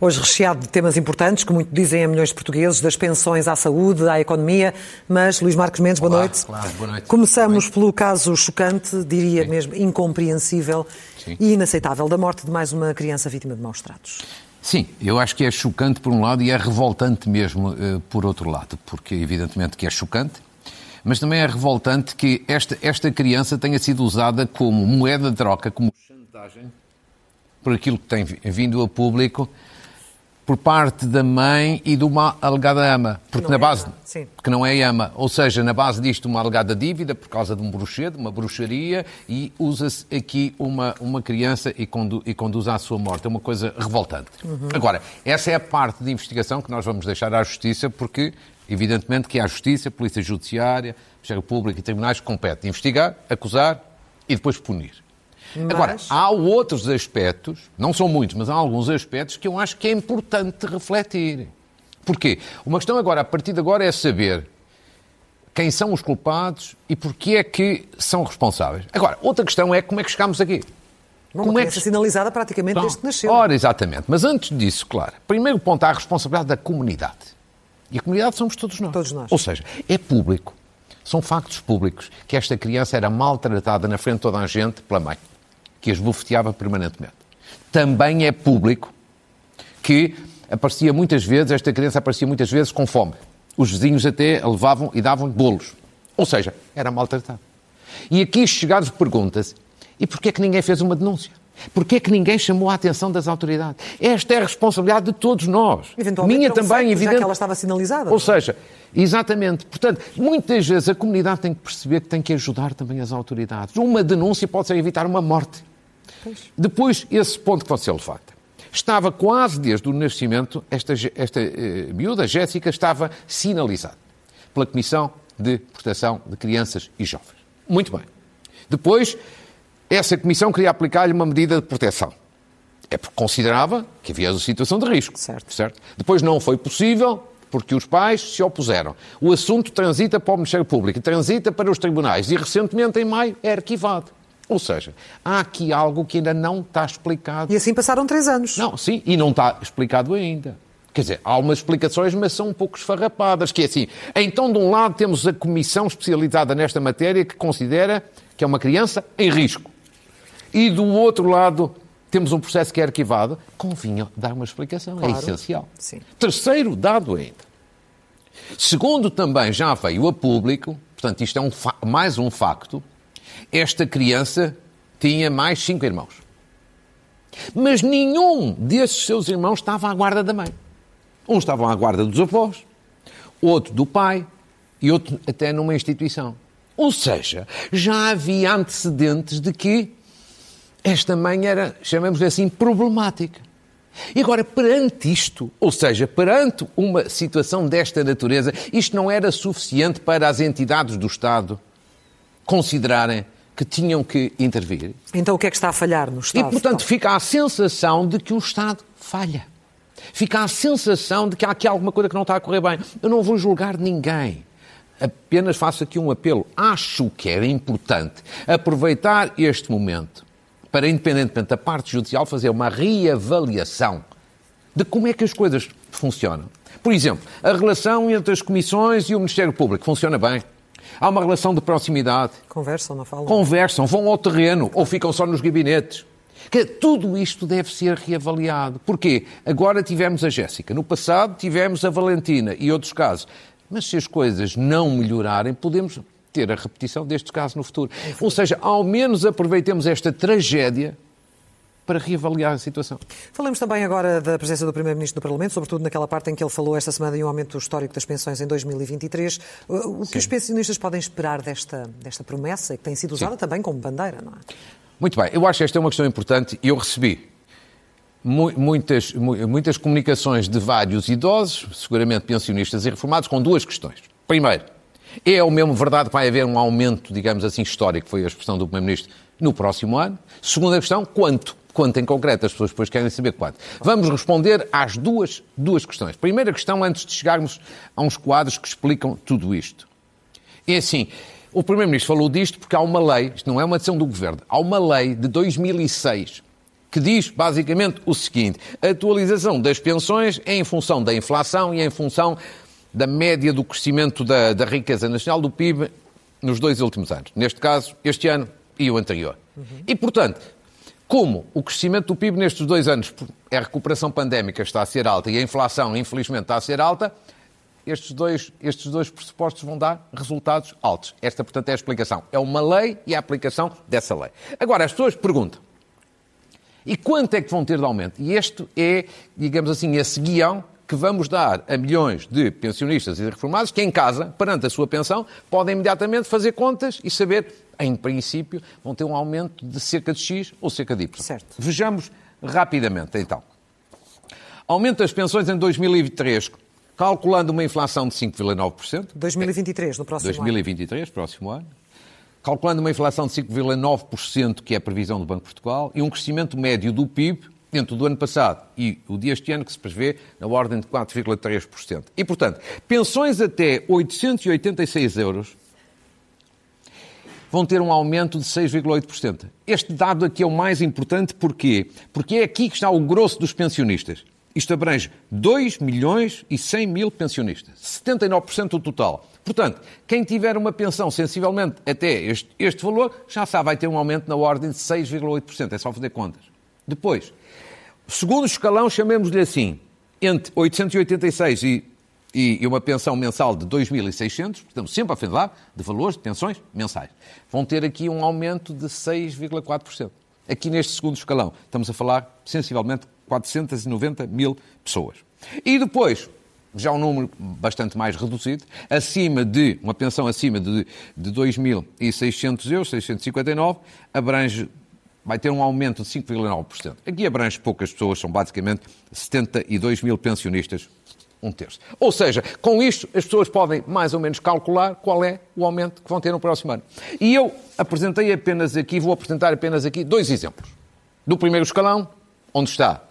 Hoje recheado de temas importantes, que muito dizem a milhões de portugueses, das pensões à saúde, à economia. Mas, Luís Marcos Mendes, boa Olá, noite. claro, boa noite. Começamos pelo caso chocante, diria Sim. mesmo incompreensível Sim. e inaceitável, da morte de mais uma criança vítima de maus tratos. Sim, eu acho que é chocante por um lado e é revoltante mesmo eh, por outro lado, porque evidentemente que é chocante, mas também é revoltante que esta, esta criança tenha sido usada como moeda de troca, como chantagem, por aquilo que tem vi- vindo a público, por parte da mãe e de uma alegada ama. Porque não na é base. sim. Que não é ama. Ou seja, na base disto, uma alegada dívida por causa de um bruxedo, uma bruxaria, e usa-se aqui uma, uma criança e, condu, e conduz à sua morte. É uma coisa revoltante. Agora, essa é a parte de investigação que nós vamos deixar à Justiça, porque, evidentemente, que é a Justiça, a Polícia Judiciária, Ministério Público e tribunais que compete investigar, acusar e depois punir. Agora, há outros aspectos, não são muitos, mas há alguns aspectos que eu acho que é importante refletir. Porquê? Uma questão agora, a partir de agora, é saber quem são os culpados e porquê é que são responsáveis. Agora, outra questão é como é que chegámos aqui. Uma como é criança sinalizada praticamente desde que nasceu. Ora, exatamente. Mas antes disso, claro, primeiro ponto há a responsabilidade da comunidade. E a comunidade somos todos nós. Todos nós. Ou seja, é público. São factos públicos que esta criança era maltratada na frente de toda a gente pela mãe, que as bufeteava permanentemente. Também é público que aparecia muitas vezes, esta criança aparecia muitas vezes com fome. Os vizinhos até a levavam e davam bolos. Ou seja, era maltratada. E aqui chegados pergunta-se, e porquê é que ninguém fez uma denúncia? Porquê é que ninguém chamou a atenção das autoridades? Esta é a responsabilidade de todos nós. Minha também, já evidente. que ela estava sinalizada. Ou seja, exatamente. Portanto, muitas vezes a comunidade tem que perceber que tem que ajudar também as autoridades. Uma denúncia pode ser evitar uma morte. Depois, esse ponto que você levanta. Estava quase desde o nascimento, esta, esta eh, miúda, Jéssica, estava sinalizada pela Comissão de Proteção de Crianças e Jovens. Muito bem. Depois, essa comissão queria aplicar-lhe uma medida de proteção. É porque considerava que havia uma situação de risco. Certo. certo? Depois não foi possível porque os pais se opuseram. O assunto transita para o Ministério Público, transita para os tribunais e recentemente, em maio, é arquivado. Ou seja, há aqui algo que ainda não está explicado. E assim passaram três anos. Não, sim, e não está explicado ainda. Quer dizer, há algumas explicações, mas são um pouco esfarrapadas, que é assim, então de um lado temos a comissão especializada nesta matéria que considera que é uma criança em risco. E do outro lado temos um processo que é arquivado. Convinha dar uma explicação, Claro. é essencial. Sim. Terceiro dado ainda. Segundo também já veio a público, portanto isto é um mais um facto, esta criança tinha mais cinco irmãos. Mas nenhum desses seus irmãos estava à guarda da mãe. Uns estavam à guarda dos avós, outro do pai e outro até numa instituição. Ou seja, já havia antecedentes de que esta mãe era, chamamos assim, problemática. E agora, perante isto, ou seja, perante uma situação desta natureza, isto não era suficiente para as entidades do Estado considerarem que tinham que intervir. Então o que é que está a falhar no E, Estado? portanto, Então, fica a sensação de que o Estado falha. Fica a sensação de que há aqui alguma coisa que não está a correr bem. Eu não vou julgar ninguém. Apenas faço aqui um apelo. Acho que era importante aproveitar este momento para, independentemente da parte judicial, fazer uma reavaliação de como é que as coisas funcionam. Por exemplo, a relação entre as comissões e o Ministério Público funciona bem. Há uma relação de proximidade Conversam, não falam? conversam, vão ao terreno ou ficam só nos gabinetes. Que tudo isto deve ser reavaliado. Porquê? Agora tivemos a Jéssica, no passado tivemos a Valentina e outros casos. Mas se as coisas não melhorarem, podemos ter a repetição destes casos no futuro. Ou seja, ao menos aproveitemos esta tragédia para reavaliar a situação. Falamos também agora da presença do Primeiro-Ministro no Parlamento, sobretudo naquela parte em que ele falou esta semana em um aumento histórico das pensões em 2023. O que os pensionistas podem esperar desta, desta promessa, que tem sido usada também como bandeira, não é? Muito bem, eu acho que esta é uma questão importante e eu recebi mu- muitas, mu- muitas comunicações de vários idosos, seguramente pensionistas e reformados, com duas questões. Primeiro, é o mesmo verdade que vai haver um aumento, digamos assim, histórico, foi a expressão do Primeiro-Ministro, no próximo ano? Segunda questão, quanto? Quanto em concreto, as pessoas depois querem saber quanto. Vamos responder às duas, duas questões. Primeira questão, antes de chegarmos a uns quadros que explicam tudo isto. É assim, o Primeiro-Ministro falou disto porque há uma lei, isto não é uma decisão do Governo, há uma lei de 2006 que diz basicamente o seguinte: a atualização das pensões é em função da inflação e é em função da média do crescimento da, da riqueza nacional do PIB nos dois últimos anos. Neste caso, este ano e o anterior. Uhum. E, portanto, como o crescimento do PIB nestes dois anos, a recuperação pandémica está a ser alta e a inflação, infelizmente, está a ser alta, estes dois, estes dois pressupostos vão dar resultados altos. Esta, portanto, é a explicação. É uma lei e a aplicação dessa lei. Agora, as pessoas perguntam, e quanto é que vão ter de aumento? E este é, digamos assim, esse guião que vamos dar a milhões de pensionistas e de reformados que em casa, perante a sua pensão, podem imediatamente fazer contas e saber, em princípio, vão ter um aumento de cerca de X ou cerca de Y. Certo. Vejamos rapidamente, então. Aumento das pensões em 2023, calculando uma inflação de 5,9%. 2023, no próximo 2023, ano. próximo ano. Calculando uma inflação de 5,9%, que é a previsão do Banco de Portugal, e um crescimento médio do PIB entre o do ano passado e o deste ano, que se prevê na ordem de 4,3%. E, portanto, pensões até 886 euros vão ter um aumento de 6,8%. Este dado aqui é o mais importante, porquê? Porque é aqui que está o grosso dos pensionistas. Isto abrange 2 milhões e 100 mil pensionistas, 79% do total. Portanto, quem tiver uma pensão sensivelmente até este, este valor, já sabe, vai ter um aumento na ordem de 6,8%. É só fazer contas. Depois, segundo escalão, chamemos-lhe assim, entre 886 e, e, uma pensão mensal de 2.600, estamos sempre a falar de valores de pensões mensais, vão ter aqui um aumento de 6,4%. Aqui neste segundo escalão, estamos a falar sensivelmente 490 mil pessoas. E depois, já um número bastante mais reduzido, acima de, uma pensão acima de, de 2.600 euros, 659, abrange vai ter um aumento de 5,9%. Aqui abrange poucas pessoas, são basicamente 72 mil pensionistas, um terço. Ou seja, com isto as pessoas podem mais ou menos calcular qual é o aumento que vão ter no próximo ano. E eu apresentei apenas aqui, vou apresentar apenas aqui dois exemplos. Do primeiro escalão, onde está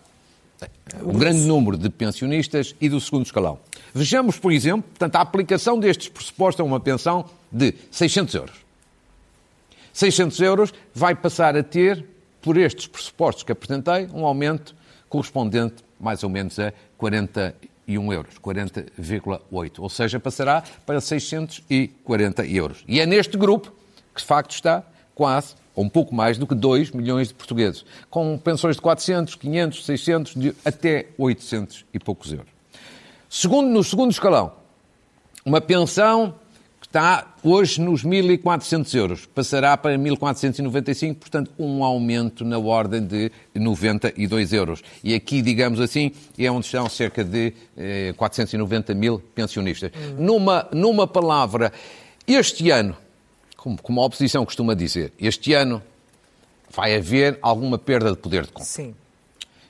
um grande número de pensionistas, e do segundo escalão. Vejamos, por exemplo, portanto, a aplicação destes pressupostos a uma pensão de 600 euros. 600 euros, vai passar a ter, por estes pressupostos que apresentei, um aumento correspondente mais ou menos a 41 euros, 40,8. Ou seja, passará para 640 euros. E é neste grupo que, de facto, está quase ou um pouco mais do que 2 milhões de portugueses, com pensões de 400, 500, 600, de até 800 e poucos euros. Segundo, no segundo escalão, uma pensão está hoje nos 1.400 euros, passará para 1.495, portanto, um aumento na ordem de 92 euros. E aqui, digamos assim, é onde estão cerca de eh, 490 mil pensionistas. Uhum. Numa, numa palavra, este ano, como, como a oposição costuma dizer, este ano vai haver alguma perda de poder de compra. Sim.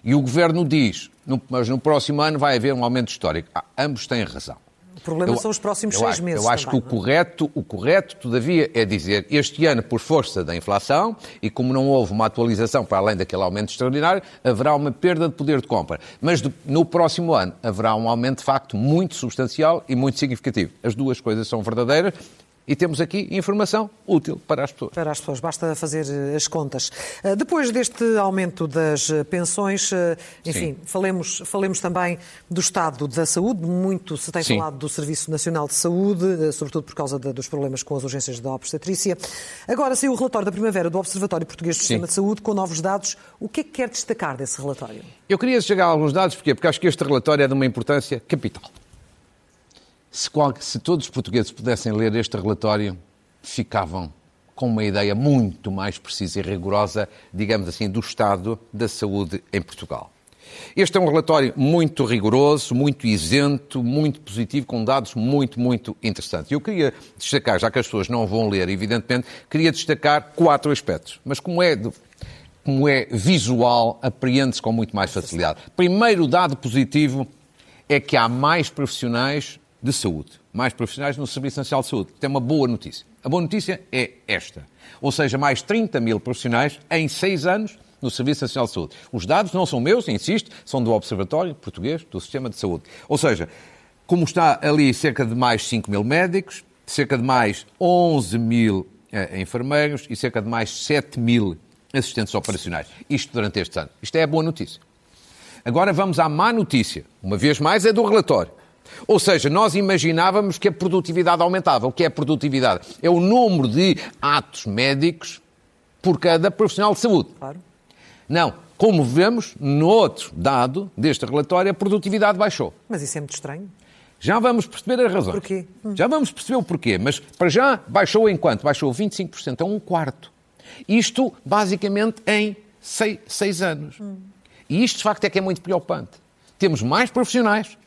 E o Governo diz, no, mas no próximo ano vai haver um aumento histórico. Ah, ambos têm razão. O problema eu, são os próximos seis acho, meses. Eu acho também, que o é? correto, o correto, todavia, é dizer este ano, por força da inflação, e como não houve uma atualização para além daquele aumento extraordinário, haverá uma perda de poder de compra. Mas no próximo ano haverá um aumento, de facto, muito substancial e muito significativo. As duas coisas são verdadeiras e temos aqui informação útil para as pessoas. Para as pessoas, basta fazer eh, as contas. Eh, depois deste aumento das eh, pensões, enfim, falemos, falemos também do estado da saúde. Muito se tem Sim. falado do Serviço Nacional de Saúde, sobretudo por causa de, dos problemas com as urgências da obstetrícia. Agora saiu o relatório da primavera do Observatório Português do Sistema Sim. de Saúde com novos dados. O que é que quer destacar desse relatório? Eu queria chegar a alguns dados, porque Porque acho que este relatório é de uma importância capital. Se, se todos os portugueses pudessem ler este relatório, ficavam com uma ideia muito mais precisa e rigorosa, digamos assim, do estado da saúde em Portugal. Este é um relatório muito rigoroso, muito isento, muito positivo, com dados muito, muito interessantes. Eu queria destacar, já que as pessoas não vão ler, evidentemente, queria destacar quatro aspectos. Mas como é, como é visual, apreende-se com muito mais facilidade. Primeiro dado positivo é que há mais profissionais de saúde, mais profissionais no Serviço Nacional de Saúde. Tem uma boa notícia. A boa notícia é esta. Ou seja, mais 30 mil profissionais em seis anos no Serviço Nacional de Saúde. Os dados não são meus, insisto, são do Observatório Português do Sistema de Saúde. Ou seja, como está ali cerca de mais 5 mil médicos, cerca de mais 11 mil eh, enfermeiros e cerca de mais 7 mil assistentes operacionais. Isto durante estes anos. Isto é a boa notícia. Agora vamos à má notícia. Uma vez mais, é do relatório. Ou seja, nós imaginávamos que a produtividade aumentava. O que é produtividade? É o número de atos médicos por cada profissional de saúde. Claro. Não. Como vemos, no outro dado deste relatório, a produtividade baixou. Mas isso é muito estranho. Já vamos perceber as razões. Porquê? Hum. Já vamos perceber o porquê. Mas, para já, baixou em quanto? Baixou 25%, é um quarto. Isto, basicamente, em seis, seis anos. Hum. E isto, de facto, é que é muito preocupante. Temos mais profissionais,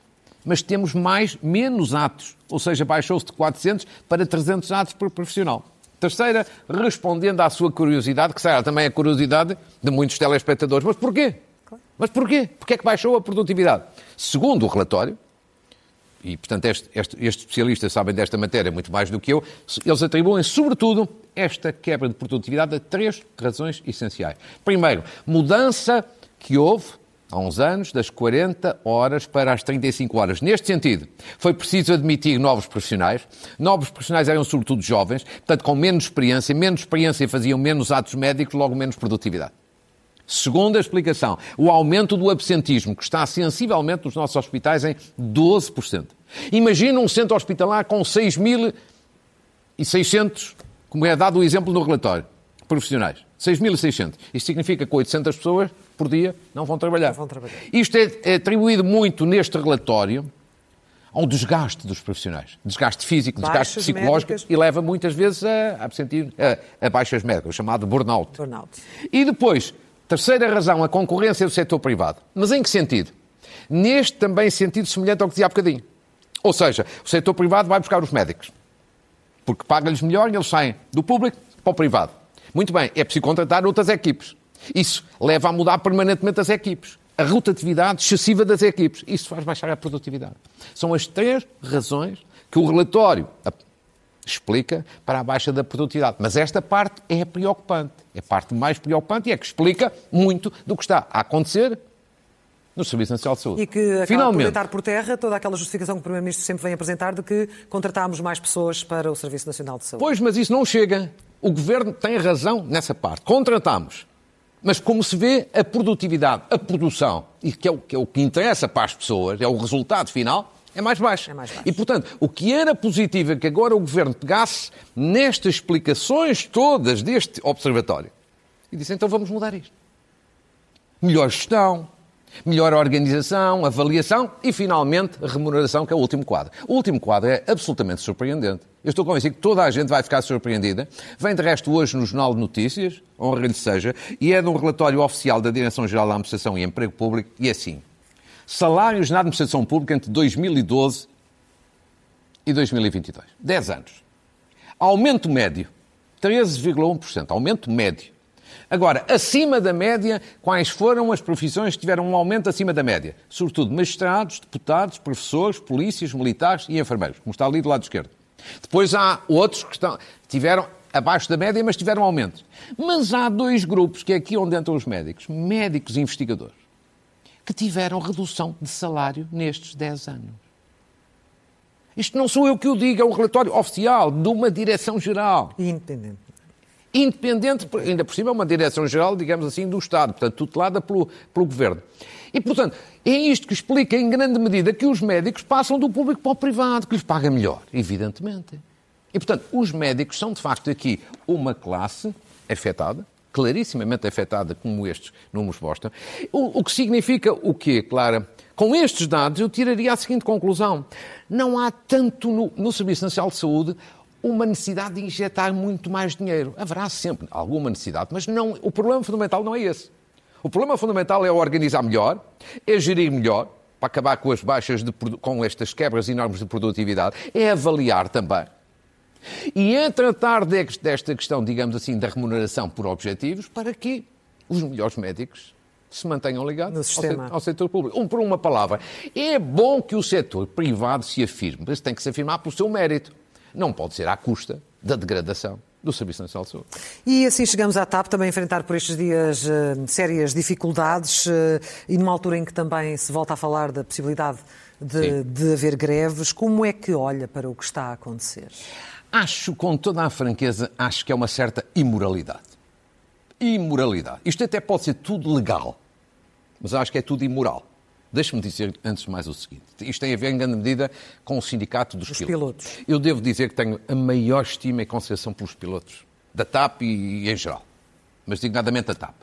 mas temos mais, menos atos. Ou seja, baixou-se de 400 para 300 atos por profissional. Terceira, respondendo à sua curiosidade, que será também a curiosidade de muitos telespectadores. Mas porquê? Mas porquê? Porquê é que baixou a produtividade? Segundo o relatório, e portanto este, este, estes especialistas sabem desta matéria muito mais do que eu, eles atribuem sobretudo esta quebra de produtividade a três razões essenciais. Primeiro, mudança que houve há uns anos, das 40 horas para as 35 horas. Neste sentido, foi preciso admitir novos profissionais. Novos profissionais eram sobretudo jovens, portanto, com menos experiência. Menos experiência faziam menos atos médicos, logo menos produtividade. Segunda explicação, o aumento do absentismo, que está sensivelmente nos nossos hospitais em 12%. Imagina um centro hospitalar com 6.600, como é dado o exemplo no relatório, profissionais. 6.600. Isto significa que 800 pessoas por dia não vão trabalhar. Não vão trabalhar. Isto é, é atribuído muito neste relatório ao desgaste dos profissionais. Desgaste físico, desgaste baixas psicológico médicas. e leva muitas vezes a, a, a, a baixas médicas, chamado burnout. burnout. E depois, Terceira razão, a concorrência do setor privado. Mas em que sentido? Neste também sentido semelhante ao que dizia há bocadinho. Ou seja, o setor privado vai buscar os médicos. Porque paga-lhes melhor e eles saem do público para o privado. Muito bem, é preciso contratar outras equipes. Isso leva a mudar permanentemente as equipes. A rotatividade excessiva das equipes. Isso faz baixar a produtividade. São as três razões que o relatório explica para a baixa da produtividade. Mas esta parte é preocupante. É a parte mais preocupante e é que explica muito do que está a acontecer no Serviço Nacional de Saúde. E que Finalmente, por por terra toda aquela justificação que o Primeiro-Ministro sempre vem apresentar de que contratámos mais pessoas para o Serviço Nacional de Saúde. Pois, mas isso não chega. O Governo tem razão nessa parte. Contratamos. Mas como se vê, a produtividade, a produção, e que é o que, é o que interessa para as pessoas, é o resultado final, é mais baixo. É mais baixo. E, portanto, o que era positivo é que agora o Governo pegasse nestas explicações todas deste observatório e disse, então vamos mudar isto. Melhor gestão, melhor organização, avaliação e, finalmente, remuneração, que é o último quadro. O último quadro é absolutamente surpreendente. Eu estou convencido que toda a gente vai ficar surpreendida. Vem, de resto, hoje no Jornal de Notícias, honra lhe seja, e é de um relatório oficial da Direção-Geral da Administração e Emprego Público, e é assim salários na administração pública entre 2012 e 2022. 10 anos. Aumento médio, 13,1%. Aumento médio. Agora, acima da média, quais foram as profissões que tiveram um aumento acima da média? Sobretudo magistrados, deputados, professores, polícias, militares e enfermeiros, como está ali do lado esquerdo. Depois há outros que estão, tiveram abaixo da média, mas tiveram aumentos. Mas há dois grupos, que é aqui onde entram os médicos, médicos e investigadores que tiveram redução de salário nestes 10 anos. Isto não sou eu que o digo, é um relatório oficial de uma direção-geral. Independente. Independente, ainda por cima é uma direção-geral, digamos assim, do Estado, portanto, tutelada pelo, pelo Governo. E, portanto, é isto que explica, em grande medida, que os médicos passam do público para o privado, que lhes paga melhor, evidentemente. E, portanto, os médicos são, de facto, aqui uma classe afetada, clarissimamente afetada, como estes números mostram. O, o que significa o quê, Clara? Com estes dados, eu tiraria a seguinte conclusão. Não há tanto no, no Serviço Nacional de Saúde uma necessidade de injetar muito mais dinheiro. Haverá sempre alguma necessidade, mas não, o problema fundamental não é esse. O problema fundamental é organizar melhor, é gerir melhor, para acabar com as baixas, de, com estas quebras enormes de produtividade, é avaliar também. E é tratar desta questão, digamos assim, da remuneração por objetivos para que os melhores médicos se mantenham ligados ao setor, ao, setor, público. Um, por uma palavra, é bom que o setor privado se afirme, mas tem que se afirmar pelo seu mérito. Não pode ser à custa da degradação do Serviço Nacional de Saúde. E assim chegamos à TAP, também a enfrentar por estes dias uh, sérias dificuldades uh, e numa altura em que também se volta a falar da possibilidade de, de, haver greves. Como é que olha para o que está a acontecer? Acho, com toda a franqueza, acho que é uma certa imoralidade. Imoralidade. Isto até pode ser tudo legal, mas acho que é tudo imoral. Deixe-me dizer, antes de mais, o seguinte. Isto tem a ver, em grande medida, com o sindicato dos, pilotos. pilotos. Eu devo dizer que tenho a maior estima e consideração pelos pilotos, da TAP e, e em geral, mas designadamente a TAP.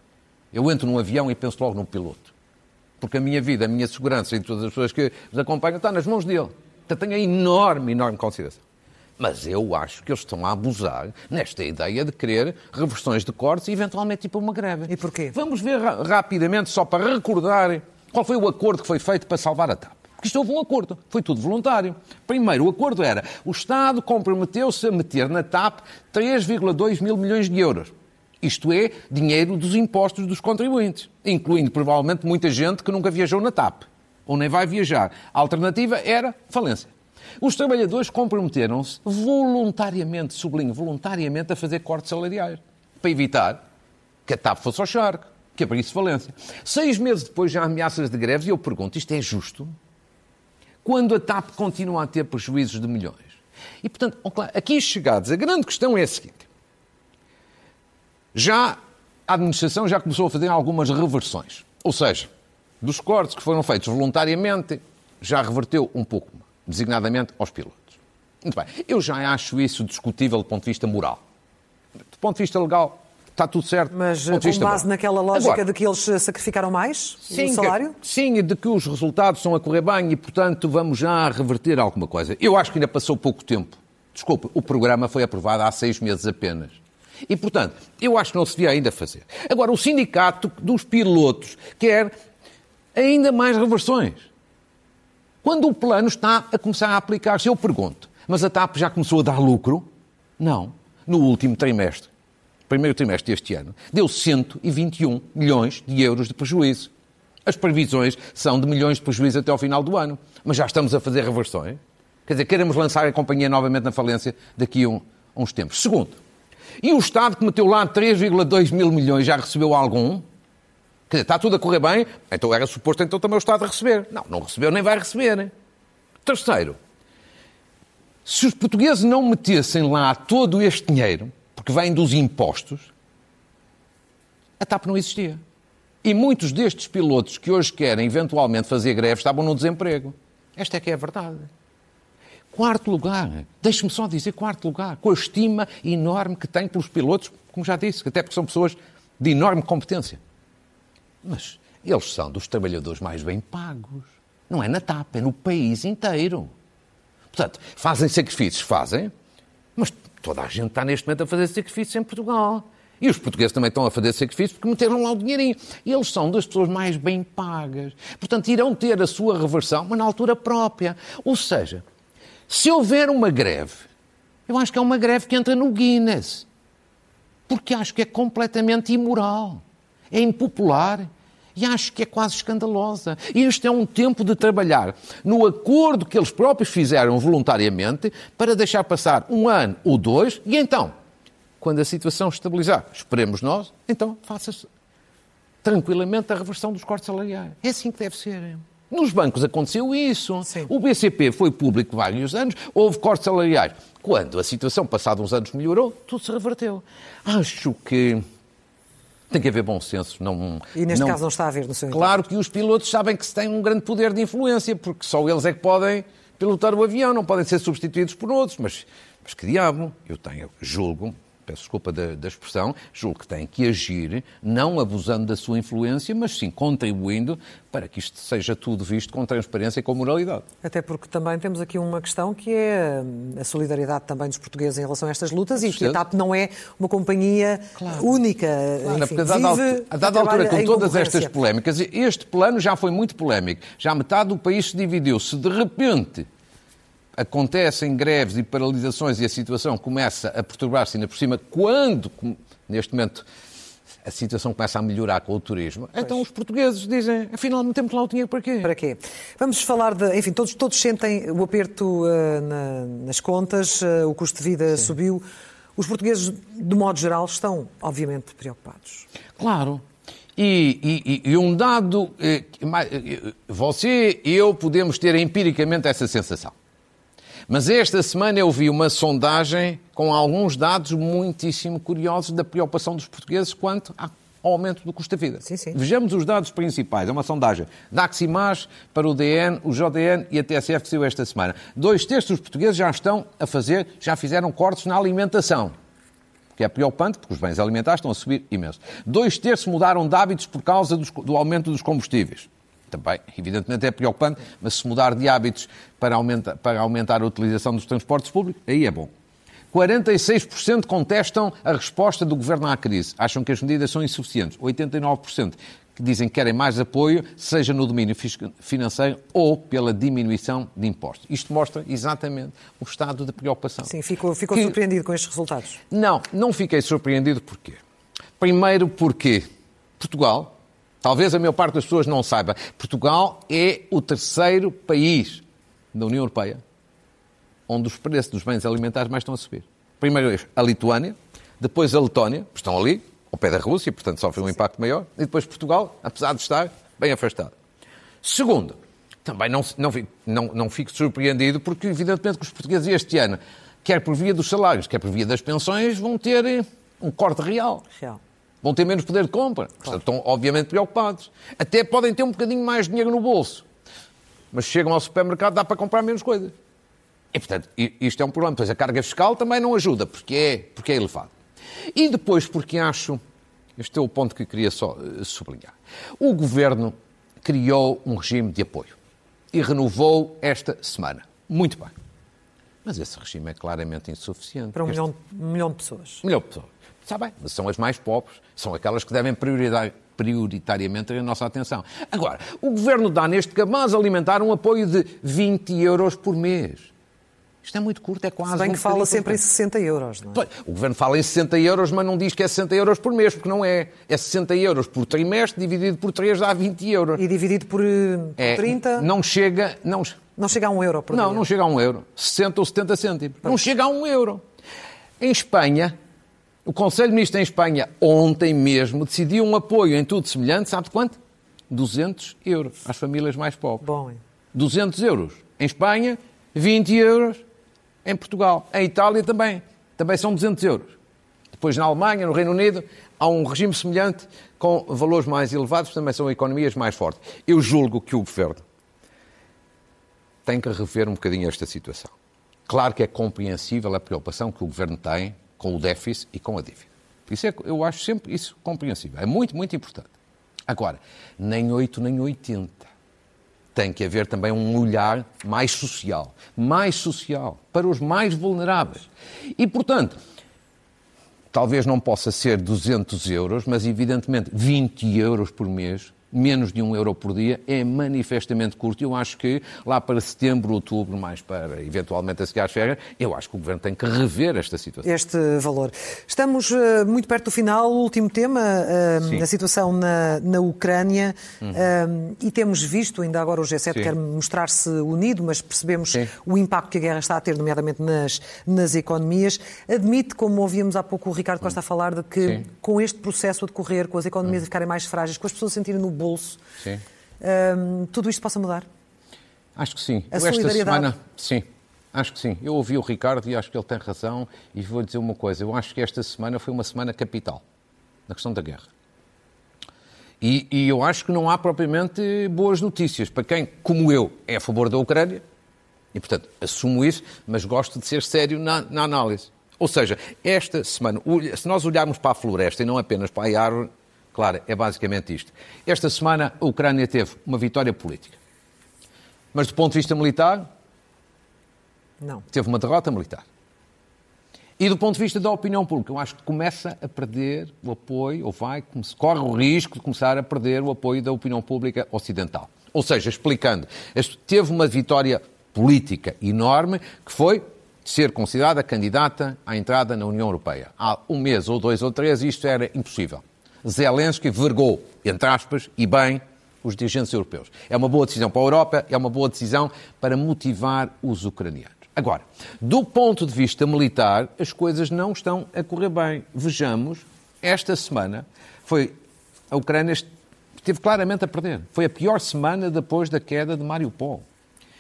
Eu entro num avião e penso logo num piloto. Porque a minha vida, a minha segurança e todas as pessoas que os acompanham está nas mãos dele. Então tenho a enorme, enorme consideração. Mas eu acho que eles estão a abusar nesta ideia de querer reversões de cortes e eventualmente tipo uma greve. E porquê? Vamos ver ra rapidamente, só para recordar qual foi o acordo que foi feito para salvar a TAP? Porque isto houve um acordo, foi tudo voluntário. Primeiro, o acordo era o Estado comprometeu-se a meter na TAP 3,2 mil milhões de euros. Isto é, dinheiro dos impostos dos contribuintes, incluindo provavelmente muita gente que nunca viajou na TAP, ou nem vai viajar. A alternativa era falência. Os trabalhadores comprometeram-se voluntariamente, sublinho, voluntariamente, a fazer cortes salariais, para evitar que a TAP fosse ao charco que abrisse falência. Seis meses depois já há ameaças de greves e eu pergunto, isto é justo? Quando a TAP continua a ter prejuízos de milhões? E, portanto, aqui chegados, a grande questão é a seguinte. Já a administração já começou a fazer algumas reversões. Ou seja, dos cortes que foram feitos voluntariamente, já reverteu um pouco, designadamente aos pilotos. Muito bem. Eu já acho isso discutível do ponto de vista moral. Do ponto de vista legal, está tudo certo. Mas com base bom. naquela lógica Agora, de que eles sacrificaram mais sim, o salário? sim, de que os resultados estão a correr bem e, portanto, vamos já reverter alguma coisa. Eu acho que ainda passou pouco tempo. Desculpe, o programa foi aprovado há seis meses apenas. E, portanto, eu acho que não se devia ainda fazer. Agora, o sindicato dos pilotos quer ainda mais reversões. Quando o plano está a começar a aplicar-se, eu pergunto, mas a TAP já começou a dar lucro? Não. No último trimestre primeiro trimestre deste ano, deu 121 milhões de euros de prejuízo. As previsões são de milhões de prejuízo até ao final do ano. Mas já estamos a fazer reversões. Quer dizer, queremos lançar a companhia novamente na falência daqui a, um, uns tempos. Segundo, e o Estado que meteu lá 3,2 mil milhões já recebeu algum? Quer dizer, está tudo a correr bem, então era suposto então também o Estado receber. Não, não recebeu nem vai receber. Terceiro, se os portugueses não metessem lá todo este dinheiro, que vem dos impostos, a TAP não existia. E muitos destes pilotos que hoje querem eventualmente fazer greve estavam no desemprego. Esta é que é a verdade. Quarto lugar, deixe-me só dizer quarto lugar, com a estima enorme que tem pelos pilotos, como já disse, até porque são pessoas de enorme competência. Mas eles são dos trabalhadores mais bem pagos. Não é na TAP, é no país inteiro. Portanto, fazem sacrifícios, fazem, toda a gente está neste momento a fazer sacrifícios em Portugal. E os portugueses também estão a fazer sacrifícios porque meteram lá o dinheirinho. E eles são das pessoas mais bem pagas. Portanto, irão ter a sua reversão, mas na altura própria. Ou seja, se houver uma greve, eu acho que é uma greve que entra no Guinness. Porque acho que é completamente imoral. É impopular e acho que é quase escandalosa. Este é um tempo de trabalhar no acordo que eles próprios fizeram voluntariamente para deixar passar um ano ou dois e então, quando a situação estabilizar, esperemos nós, então faça-se tranquilamente a reversão dos cortes salariais. É assim que deve ser. Nos bancos aconteceu isso. Sim. O BCP foi público vários anos, houve cortes salariais. Quando a situação, passados uns anos, melhorou, tudo se reverteu. Acho que tem que haver bom senso. Não, e neste não... caso não está a haver no seu Claro que os pilotos sabem que se têm um grande poder de influência, porque só eles é que podem pilotar o avião, não podem ser substituídos por outros. Mas, mas que diabo, eu tenho, julgo, peço desculpa da, da, expressão, julgo que tem que agir, não abusando da sua influência, mas sim contribuindo para que isto seja tudo visto com transparência e com moralidade. Até porque também temos aqui uma questão que é a solidariedade também dos portugueses em relação a estas lutas e que a TAP não é uma companhia claro. única. Claro, enfim, porque a dada, altura, a dada altura, com todas estas polémicas, este plano já foi muito polémico. Já metade do país se dividiu. Se de repente acontecem greves e paralisações e a situação começa a perturbar-se ainda por cima, quando, neste momento, a situação começa a melhorar com o turismo, pois. então os portugueses dizem, afinal, não temos lá o dinheiro para quê? Para quê? Vamos falar de, enfim, todos, todos sentem o aperto uh, na, nas contas, uh, o custo de vida Sim. subiu. Os portugueses, de modo geral, estão, obviamente, preocupados. Claro. E, e, e um dado, eh, você e eu podemos ter empiricamente essa sensação. Mas esta semana eu vi uma sondagem com alguns dados muitíssimo curiosos da preocupação dos portugueses quanto ao aumento do custo da vida. Sim, sim. Vejamos os dados principais. É uma sondagem da Aximaz para o DN, o JDN e a TSF que saiu esta semana. Dois terços dos portugueses já estão a fazer, já fizeram cortes na alimentação que é preocupante, porque os bens alimentares estão a subir imenso. Dois terços mudaram de hábitos por causa do aumento dos combustíveis. Também, evidentemente, é preocupante, mas se mudar de hábitos para aumentar, para aumentar a utilização dos transportes públicos, aí é bom. 46% contestam a resposta do governo à crise. Acham que as medidas são insuficientes. 89% que dizem que querem mais apoio, seja no domínio financeiro ou pela diminuição de impostos. Isto mostra exatamente o estado de preocupação. Sim, ficou, ficou que... surpreendido com estes resultados? Não, não fiquei surpreendido porquê? Primeiro porque Portugal, talvez a maior parte das pessoas não saiba, Portugal é o terceiro país da União Europeia onde os preços dos bens alimentares mais estão a subir. Primeiro a Lituânia, depois a Letónia, estão ali, ao pé da Rússia, portanto sofre um impacto maior, e depois Portugal, apesar de estar bem afastado. Segundo, também não, não, não, não fico surpreendido, porque evidentemente que os portugueses este ano, quer por via dos salários, quer por via das pensões, vão ter eh, um corte real. Real. Vão ter menos poder de compra. Claro. Estão obviamente preocupados. Até podem ter um bocadinho mais de dinheiro no bolso. Mas chegam ao supermercado, dá para comprar menos coisas. E, portanto, isto é um problema. Pois a carga fiscal também não ajuda, porque é, porque é elevado. E depois, porque acho, este é o ponto que queria só eh, sublinhar, o Governo criou um regime de apoio e renovou esta semana. Muito bem. Mas esse regime é claramente insuficiente. Para um, este... milhão, um milhão de pessoas. Um milhão de pessoas. Está bem, mas são as mais pobres, são aquelas que devem priorizar, prioritariamente a nossa atenção. Agora, o Governo dá neste cabaz alimentar um apoio de 20 euros por mês. Isto é muito curto, é quase. Se bem um que fala sempre em 60 euros, não é? O governo fala em 60 euros, mas não diz que é 60 euros por mês, porque não é. É 60 euros por trimestre, dividido por 3 dá 20 euros. E dividido por, eh, por é, 30? Não chega. Não, não chega a 1 euro por Não, dia. não chega a 1 euro. 60 ou 70 cêntimos. Não chega a 1 euro. Em Espanha, o Conselho de Ministros em Espanha, ontem mesmo, decidiu um apoio em tudo semelhante, sabe de quanto? 200 euros às famílias mais pobres. Bom, hein? 200 euros. Em Espanha, 20 euros em Portugal. Em Itália também. Também são 200 euros. Depois na Alemanha, no Reino Unido, há um regime semelhante com valores mais elevados, também são economias mais fortes. Eu julgo que o governo tem que rever um bocadinho esta situação. Claro que é compreensível a preocupação que o governo tem com o déficit e com a dívida. Isso é, eu acho sempre isso compreensível. É muito, muito importante. Agora, nem 8 nem 80 tem que haver também um olhar mais social, mais social, para os mais vulneráveis. E, portanto, talvez não possa ser 200 euros, mas evidentemente 20 euros por mês menos de um euro por dia é manifestamente curto. Eu acho que lá para setembro, outubro, mais para eventualmente a seguir às férias, eu acho que o Governo tem que rever esta situação. Este valor. Estamos uh, muito perto do final. O último tema, uh, a situação na, na Ucrânia. Uhum. Uh, e temos visto, ainda agora o G7 Sim. quer mostrar-se unido, mas percebemos Sim. o impacto que a guerra está a ter, nomeadamente nas, nas economias. Admite, como ouvíamos há pouco o Ricardo Costa uhum. a falar, de que Sim. com este processo a decorrer, com as economias uhum. a ficarem mais frágeis, com as pessoas a sentirem no bolso, um, tudo isto possa mudar? Acho que sim. A esta semana, sim. Acho que sim. Eu ouvi o Ricardo e acho que ele tem razão. E vou dizer uma coisa: eu acho que esta semana foi uma semana capital na questão da guerra. E, e, eu acho que não há propriamente boas notícias para quem, como eu, é a favor da Ucrânia. E, portanto, assumo isso, mas gosto de ser sério na, na análise. Ou seja, esta semana, se nós olharmos para a floresta e não apenas para a árvore, Claro, é basicamente isto. Esta semana a Ucrânia teve uma vitória política. Mas do ponto de vista militar, não. Teve uma derrota militar. E do ponto de vista da opinião pública, eu acho que começa a perder o apoio, ou vai, corre o risco de começar a perder o apoio da opinião pública ocidental. Ou seja, explicando, teve uma vitória política enorme que foi ser considerada candidata à entrada na União Europeia. Há um mês, ou dois, ou três, isto era impossível. Zelensky vergou, entre aspas, e bem, os dirigentes europeus. É uma boa decisão para a Europa, é uma boa decisão para motivar os ucranianos. Agora, do ponto de vista militar, as coisas não estão a correr bem. Vejamos, esta semana foi a Ucrânia esteve claramente a perder. Foi a pior semana depois da queda de Mariupol.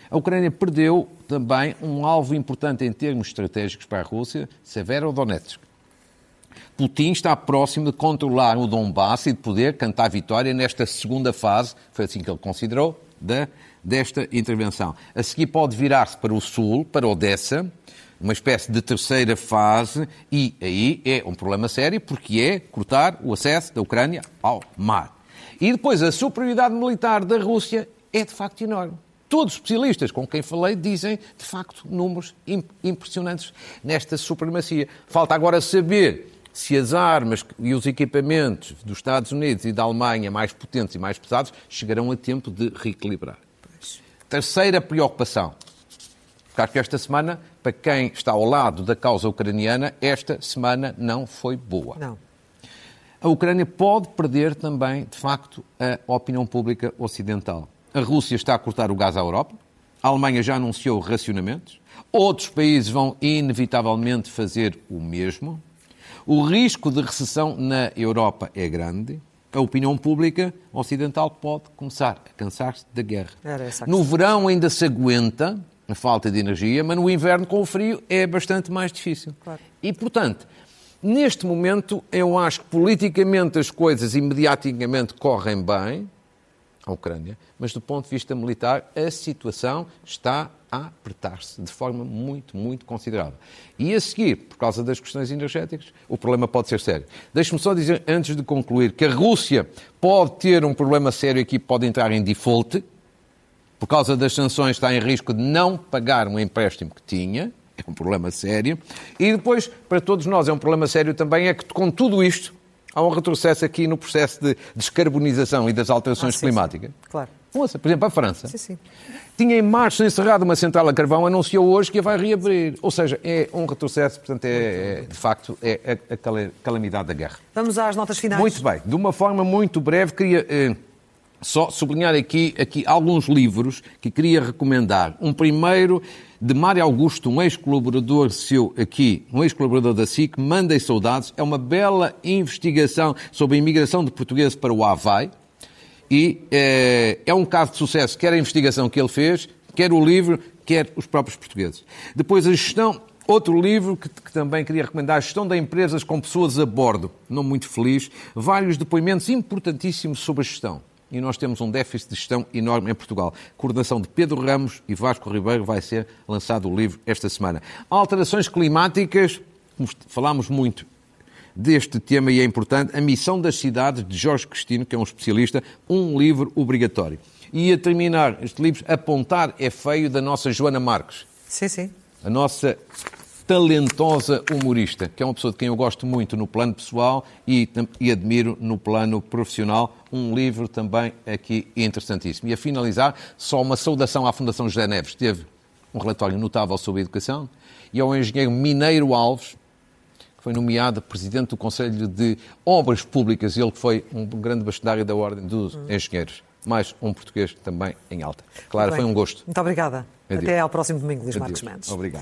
A Ucrânia perdeu também um alvo importante em termos estratégicos para a Rússia, Severodonetsk. Putin está próximo de controlar o Donbass e de poder cantar vitória nesta segunda fase, foi assim que ele considerou, da desta intervenção. A seguir pode virar-se para o sul, para Odessa, uma espécie de terceira fase, e aí é um problema sério, porque é cortar o acesso da Ucrânia ao mar. E depois a superioridade militar da Rússia é de facto enorme. Todos os especialistas com quem falei dizem, de facto, números impressionantes nesta supremacia. Falta agora saber se as armas e os equipamentos dos Estados Unidos e da Alemanha mais potentes e mais pesados chegarão a tempo de reequilibrar. Terceira preocupação. Acho que esta semana, para quem está ao lado da causa ucraniana, esta semana não foi boa. Não. A Ucrânia pode perder também, de facto, a opinião pública ocidental. A Rússia está a cortar o gás à Europa, a Alemanha já anunciou racionamentos, outros países vão inevitavelmente fazer o mesmo. O risco de recessão na Europa é grande a opinião pública ocidental pode começar a cansar-se da guerra. No verão ainda se aguenta a falta de energia, mas no inverno, com o frio, é bastante mais difícil. Claro. E, portanto, neste momento, eu acho que politicamente as coisas imediaticamente correm bem, a Ucrânia, mas do ponto de vista militar, a situação está a apertar-se de forma muito, muito considerável. E a seguir, por causa das questões energéticas, o problema pode ser sério. Deixe-me só dizer, antes de concluir, que a Rússia pode ter um problema sério aqui, pode entrar em default, por causa das sanções está em risco de não pagar um empréstimo que tinha, é um problema sério. E depois, para todos nós, é um problema sério também, é que com tudo isto, há um retrocesso aqui no processo de descarbonização e das alterações ah, sim, climáticas. Sim. Claro. Ouça, por exemplo, a França sim, sim. tinha em março encerrado uma central a carvão, anunciou hoje que a vai reabrir. Ou seja, é um retrocesso, portanto, é, é de facto é a, a, calamidade da guerra. Vamos às notas finais. Muito bem. De uma forma muito breve, queria eh, só sublinhar aqui, aqui alguns livros que queria recomendar. Um primeiro de Mário Augusto, um ex-colaborador seu aqui, um ex-colaborador da SIC, Mandei Saudades. É uma bela investigação sobre a imigração de portugueses para o Havaí. E é, é um caso de sucesso, quer a investigação que ele fez, quer o livro, quer os próprios portugueses. Depois a gestão, outro livro que, que, também queria recomendar, a gestão de empresas com pessoas a bordo, não muito feliz, vários depoimentos importantíssimos sobre a gestão e nós temos um déficit de gestão enorme em Portugal. Coordenação de Pedro Ramos e Vasco Ribeiro vai ser lançado o livro esta semana. Alterações climáticas, falámos muito deste tema e é importante, A Missão das Cidades, de Jorge Cristino, que é um especialista, um livro obrigatório. E a terminar este livro, Apontar é Feio, da nossa Joana Marques. Sim, sim. A nossa talentosa humorista, que é uma pessoa de quem eu gosto muito no plano pessoal e, e admiro no plano profissional. Um livro também aqui interessantíssimo. E a finalizar, só uma saudação à Fundação José Neves. Teve um relatório notável sobre a educação e ao engenheiro Mineiro Alves, foi nomeado presidente do Conselho de Obras Públicas, ele que foi um grande bastonário da Ordem dos Engenheiros. Mais um português também em alta. Claro, foi um gosto. Muito obrigada. Adeus. Até ao próximo domingo, Luís Marcos Mendes. Obrigado.